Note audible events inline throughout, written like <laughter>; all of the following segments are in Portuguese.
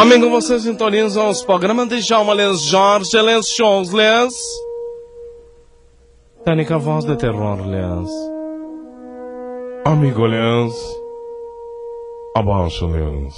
Amigo, você sintoniza os programas de Djalma Les Jorge, Les Shows, Les... Técnica Voz de Terror, Les... Amigo, Les... Abaixo, Les...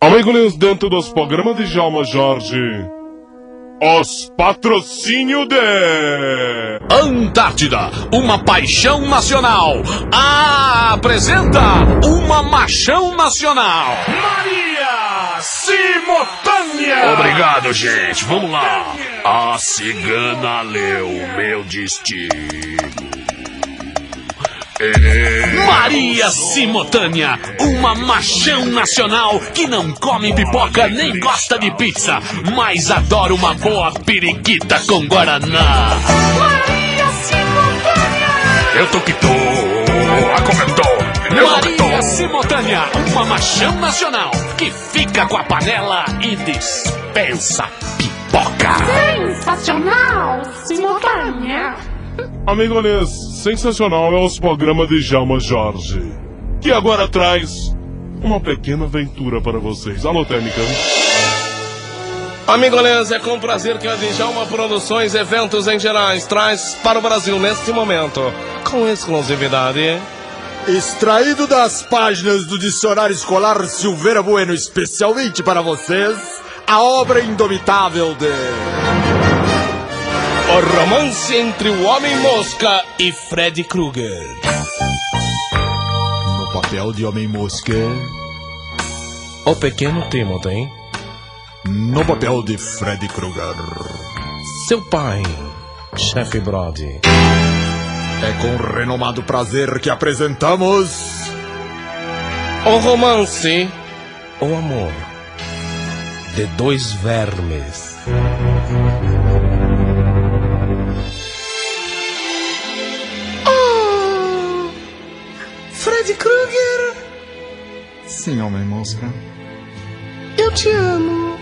Amigo, Les, dentro dos programas de Djalma Jorge... Os patrocínio de... Antártida, uma paixão nacional. Ah, apresenta uma machão nacional. Maria Simotânia! Obrigado, gente. Vamos lá. A cigana leu meu destino. É... Maria Simotânia, uma machão nacional que não come pipoca nem gosta de pizza, mas adora uma boa periquita com guaraná. Maria Simotânia! Eu tô que tô, Simotânia, uma machão nacional que fica com a panela e dispensa pipoca. Sensacional! Simotânia! Amigo, Les, sensacional é os programas de Djalma Jorge. Que agora traz uma pequena aventura para vocês. Alô, Técnica. Amigo Les, é com prazer que a Djalma Produções Eventos em Gerais traz para o Brasil neste momento, com exclusividade. Extraído das páginas do Dicionário Escolar Silveira Bueno, especialmente para vocês, a obra indomitável de. O romance entre o Homem-Mosca e Freddy Krueger. No papel de Homem-Mosca. O pequeno Timothy. No papel de Freddy Krueger. Seu pai, chefe Brody. É com renomado prazer que apresentamos. O romance, o amor de dois vermes. Freddy Krueger, Sim, Homem-Mosca. eu te amo.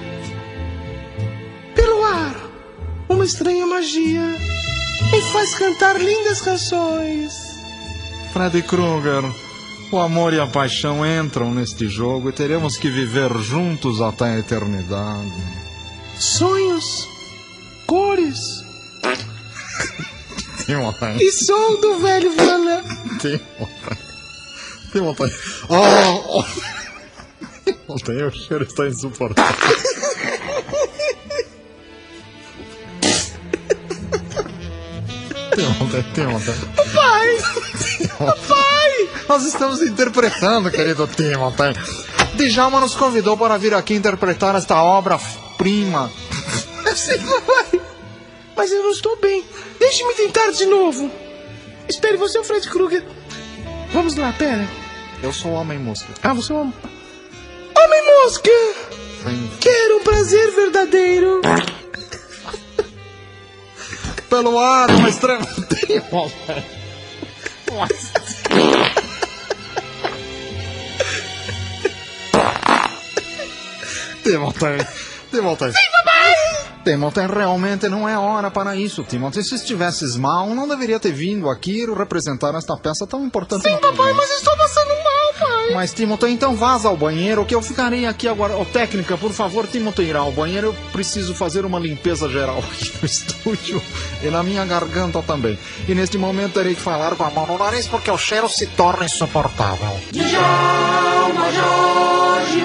Pelo ar, uma estranha magia me faz cantar lindas canções. Freddy Krueger, o amor e a paixão entram neste jogo e teremos que viver juntos até a eternidade. Sonhos, cores <laughs> Timothy. e som do velho violão. Timothy. Timothy. Oh, oh. <laughs> Timothy, o cheiro está insuportável. Timothy, Timothy. Pai, pai, Nós estamos interpretando, querido Timothy. Djalma nos convidou para vir aqui interpretar esta obra-prima. eu sei, papai, mas eu não estou bem. Deixe-me tentar de novo. Espere, você é o Freddy Krueger. Vamos lá, pera. Eu sou o Homem-Mosca. Ah, você é um... Homem-mosca! Sim. Quero um prazer verdadeiro. Pelo ar, uma extrema... Timothy. Timothy. Sim, papai! Timothy, realmente não é hora para isso, Timothy. Se estivesses mal, não deveria ter vindo aqui representar esta peça tão importante. Sim, Papai, mas estou passando mal. Mas, Timothy, então vaza ao banheiro, que eu ficarei aqui agora. Ô, técnica, por favor, Timothy, irá ao banheiro. Eu preciso fazer uma limpeza geral aqui no <laughs> estúdio e na minha garganta também. E neste momento terei que falar com a mão no nariz, porque o cheiro se torna insuportável. Djalma Jorge